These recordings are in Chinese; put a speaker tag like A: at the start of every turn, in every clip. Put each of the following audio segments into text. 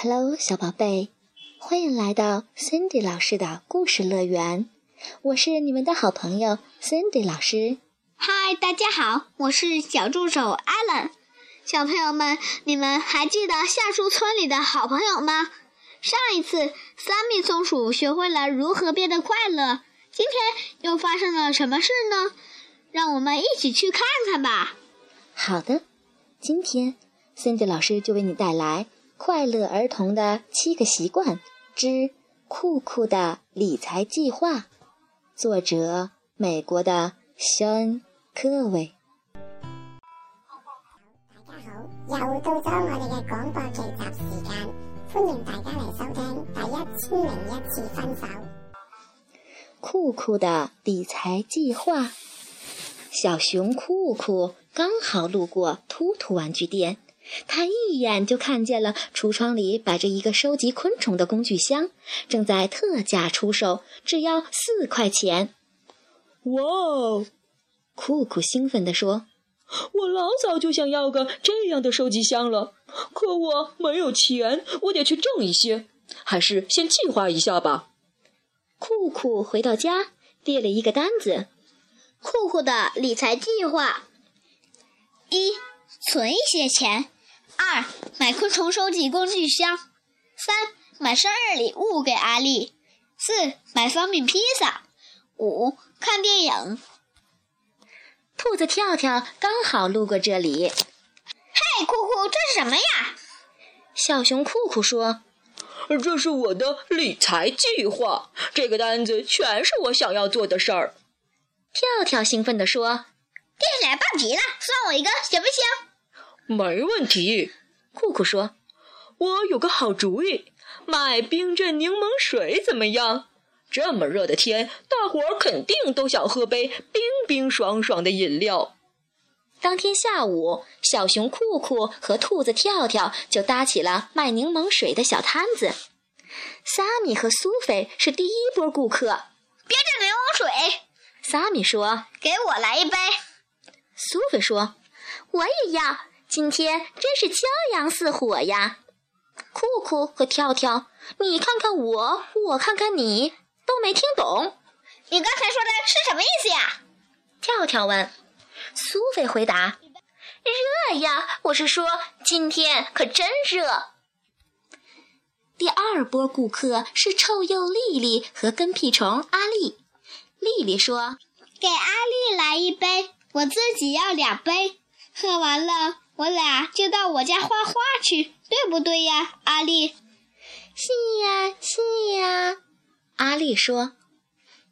A: Hello，小宝贝，欢迎来到 Cindy 老师的故事乐园。我是你们的好朋友 Cindy 老师。
B: 嗨，大家好，我是小助手 Allen。小朋友们，你们还记得夏树村里的好朋友吗？上一次，三米松鼠学会了如何变得快乐。今天又发生了什么事呢？让我们一起去看看吧。
A: 好的，今天 Cindy 老师就为你带来《快乐儿童的七个习惯之酷酷的理财计划》，作者美国的肖恩·科维。
C: 大家好，又到咗我哋嘅廣播劇集時間，歡迎大家嚟收聽第一千零一次分手。
A: 酷酷的理财计划。小熊酷酷刚好路过突突玩具店，他一眼就看见了橱窗里摆着一个收集昆虫的工具箱，正在特价出售，只要四块钱。
D: 哇哦！
A: 酷酷兴奋地说：“
D: 我老早就想要个这样的收集箱了，可我没有钱，我得去挣一些，还是先计划一下吧。”
A: 酷酷回到家，列了一个单子。
B: 酷酷的理财计划：一、存一些钱；二、买昆虫收集工具箱；三、买生日礼物给阿丽；四、买方便披萨；五、看电影。
A: 兔子跳跳刚好路过这里。
B: 嘿，酷酷，这是什么呀？
A: 小熊酷酷说：“
D: 这是我的理财计划，这个单子全是我想要做的事儿。”
A: 跳跳兴奋地说：“
B: 听起来棒极了，算我一个行不行？”“
D: 没问题。”
A: 酷酷说：“
D: 我有个好主意，卖冰镇柠檬水怎么样？这么热的天，大伙儿肯定都想喝杯冰冰爽爽的饮料。”
A: 当天下午，小熊酷酷和兔子跳跳就搭起了卖柠檬水的小摊子。萨米和苏菲是第一波顾客。
B: 冰镇柠檬水。
A: 萨米说：“
B: 给我来一杯。”
A: 苏菲说：“我也要。”今天真是骄阳似火呀！酷酷和跳跳，你看看我，我看看你，都没听懂。
B: 你刚才说的是什么意思呀？
A: 跳跳问。苏菲回答：“热呀！我是说今天可真热。”第二波顾客是臭鼬丽丽和跟屁虫阿丽。丽丽说：“
B: 给阿丽来一杯，我自己要两杯。喝完了，我俩就到我家画画去，对不对呀，阿丽？”“
A: 是呀，是呀。”阿丽说。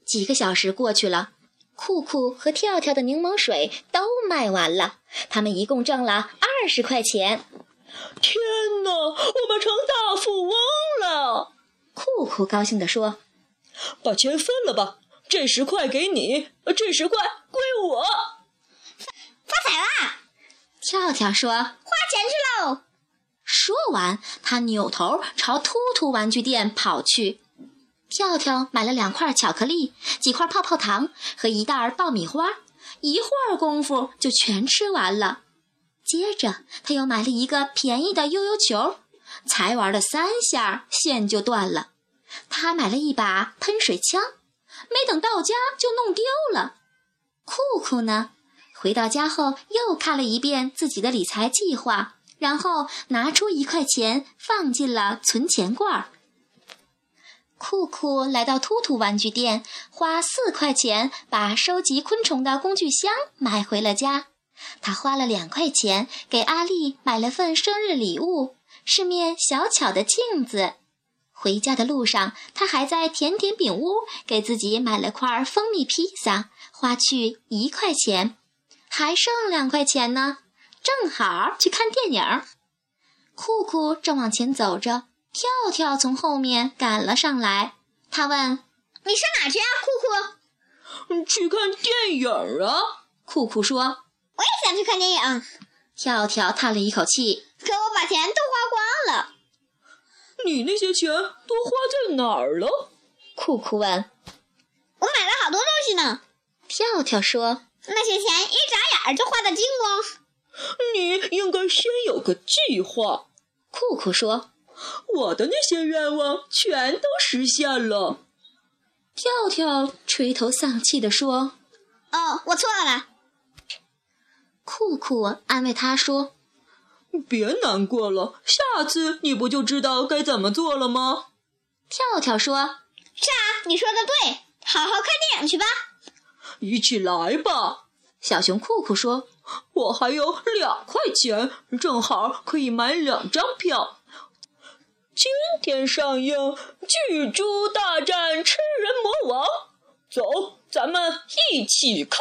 A: 几个小时过去了，酷酷和跳跳的柠檬水都卖完了，他们一共挣了二十块钱。
D: 天哪，我们成大富翁了！
A: 酷酷高兴地说：“
D: 把钱分了吧。”这十块给你，这十块归我。
B: 发财啦！
A: 跳跳说：“花
B: 钱去喽！”
A: 说完，他扭头朝突突玩具店跑去。跳跳买了两块巧克力、几块泡泡糖和一袋爆米花，一会儿功夫就全吃完了。接着，他又买了一个便宜的悠悠球，才玩了三下，线就断了。他买了一把喷水枪。没等到家就弄丢了。酷酷呢？回到家后又看了一遍自己的理财计划，然后拿出一块钱放进了存钱罐儿。酷酷来到突突玩具店，花四块钱把收集昆虫的工具箱买回了家。他花了两块钱给阿丽买了份生日礼物，是面小巧的镜子。回家的路上，他还在甜点饼屋给自己买了块蜂蜜披萨，花去一块钱，还剩两块钱呢，正好去看电影。酷酷正往前走着，跳跳从后面赶了上来。他问：“
B: 你上哪去啊，酷
D: 酷？”“去看电影啊。”
A: 酷酷说。
B: “我也想去看电影。”
A: 跳跳叹了一口气。
B: “可我把钱都花光了。”
D: 你那些钱都花在哪儿了？
A: 酷酷问。
B: 我买了好多东西呢。
A: 跳跳说。
B: 那些钱一眨眼就花的精光。
D: 你应该先有个计划。
A: 酷酷说。
D: 我的那些愿望全都实现了。
A: 跳跳垂头丧气地说：“
B: 哦，我错了。”
A: 酷酷安慰他说：“
D: 别难过了，下次你不就知道该怎么做了吗？”
A: 跳跳说：“
B: 是啊，你说的对，好好看电影去吧。”
D: 一起来吧。
A: 小熊酷酷说：“
D: 我还有两块钱，正好可以买两张票。今天上映《巨猪大战吃人魔王》，走，咱们一起看。”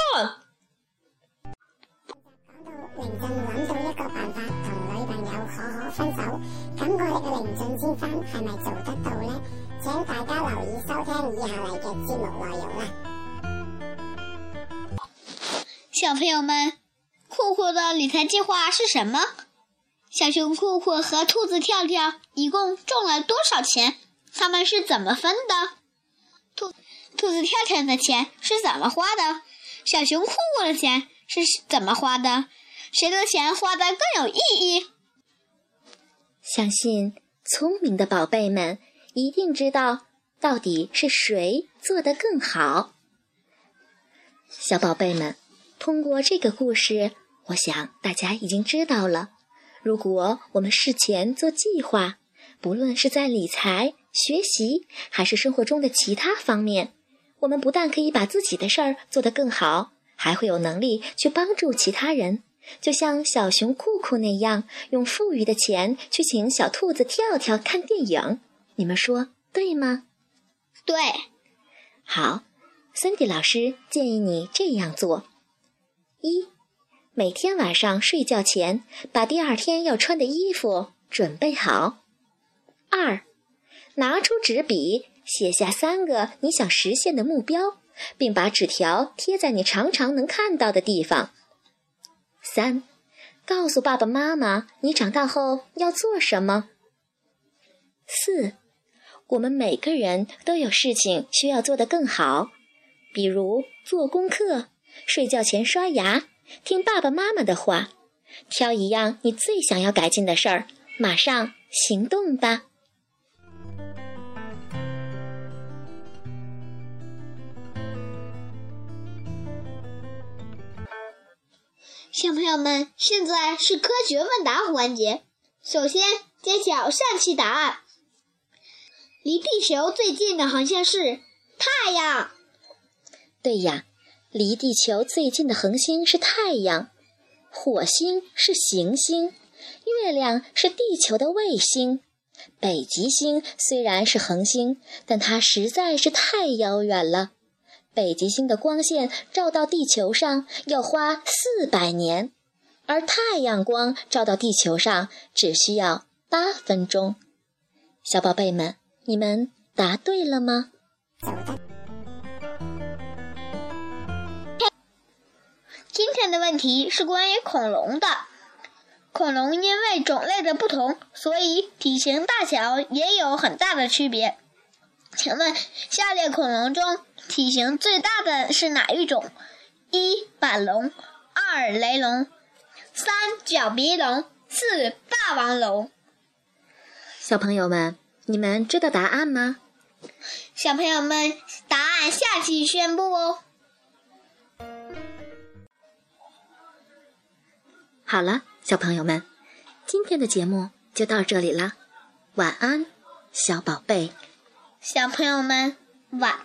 C: 講到寧俊諗到一個辦法同女朋友可可分手，咁我哋嘅寧俊先生係咪做得到呢？請大家留意收聽以下嚟嘅節目內容啦。
B: 小朋友们，酷酷的理财计划是什么？小熊酷酷和兔子跳跳一共中了多少钱？他们是怎么分的？兔兔子跳跳的钱是怎么花的？小熊酷酷的钱是怎么花的？谁的钱花的更有意义？
A: 相信聪明的宝贝们一定知道到底是谁做得更好。小宝贝们。通过这个故事，我想大家已经知道了。如果我们事前做计划，不论是在理财、学习，还是生活中的其他方面，我们不但可以把自己的事儿做得更好，还会有能力去帮助其他人。就像小熊酷酷那样，用富裕的钱去请小兔子跳跳看电影。你们说对吗？
B: 对。
A: 好，森迪老师建议你这样做。一，每天晚上睡觉前把第二天要穿的衣服准备好。二，拿出纸笔，写下三个你想实现的目标，并把纸条贴在你常常能看到的地方。三，告诉爸爸妈妈你长大后要做什么。四，我们每个人都有事情需要做得更好，比如做功课。睡觉前刷牙，听爸爸妈妈的话，挑一样你最想要改进的事儿，马上行动吧。
B: 小朋友们，现在是科学问答环节，首先揭晓上期答案。离地球最近的恆星是太阳。
A: 对呀。离地球最近的恒星是太阳，火星是行星，月亮是地球的卫星，北极星虽然是恒星，但它实在是太遥远了。北极星的光线照到地球上要花四百年，而太阳光照到地球上只需要八分钟。小宝贝们，你们答对了吗？
B: 今天的问题是关于恐龙的。恐龙因为种类的不同，所以体型大小也有很大的区别。请问下列恐龙中体型最大的是哪一种？一板龙，二雷龙，三角鼻龙，四霸王龙。
A: 小朋友们，你们知道答案吗？
B: 小朋友们，答案下期宣布哦。
A: 好了，小朋友们，今天的节目就到这里了。晚安，小宝贝。
B: 小朋友们，晚。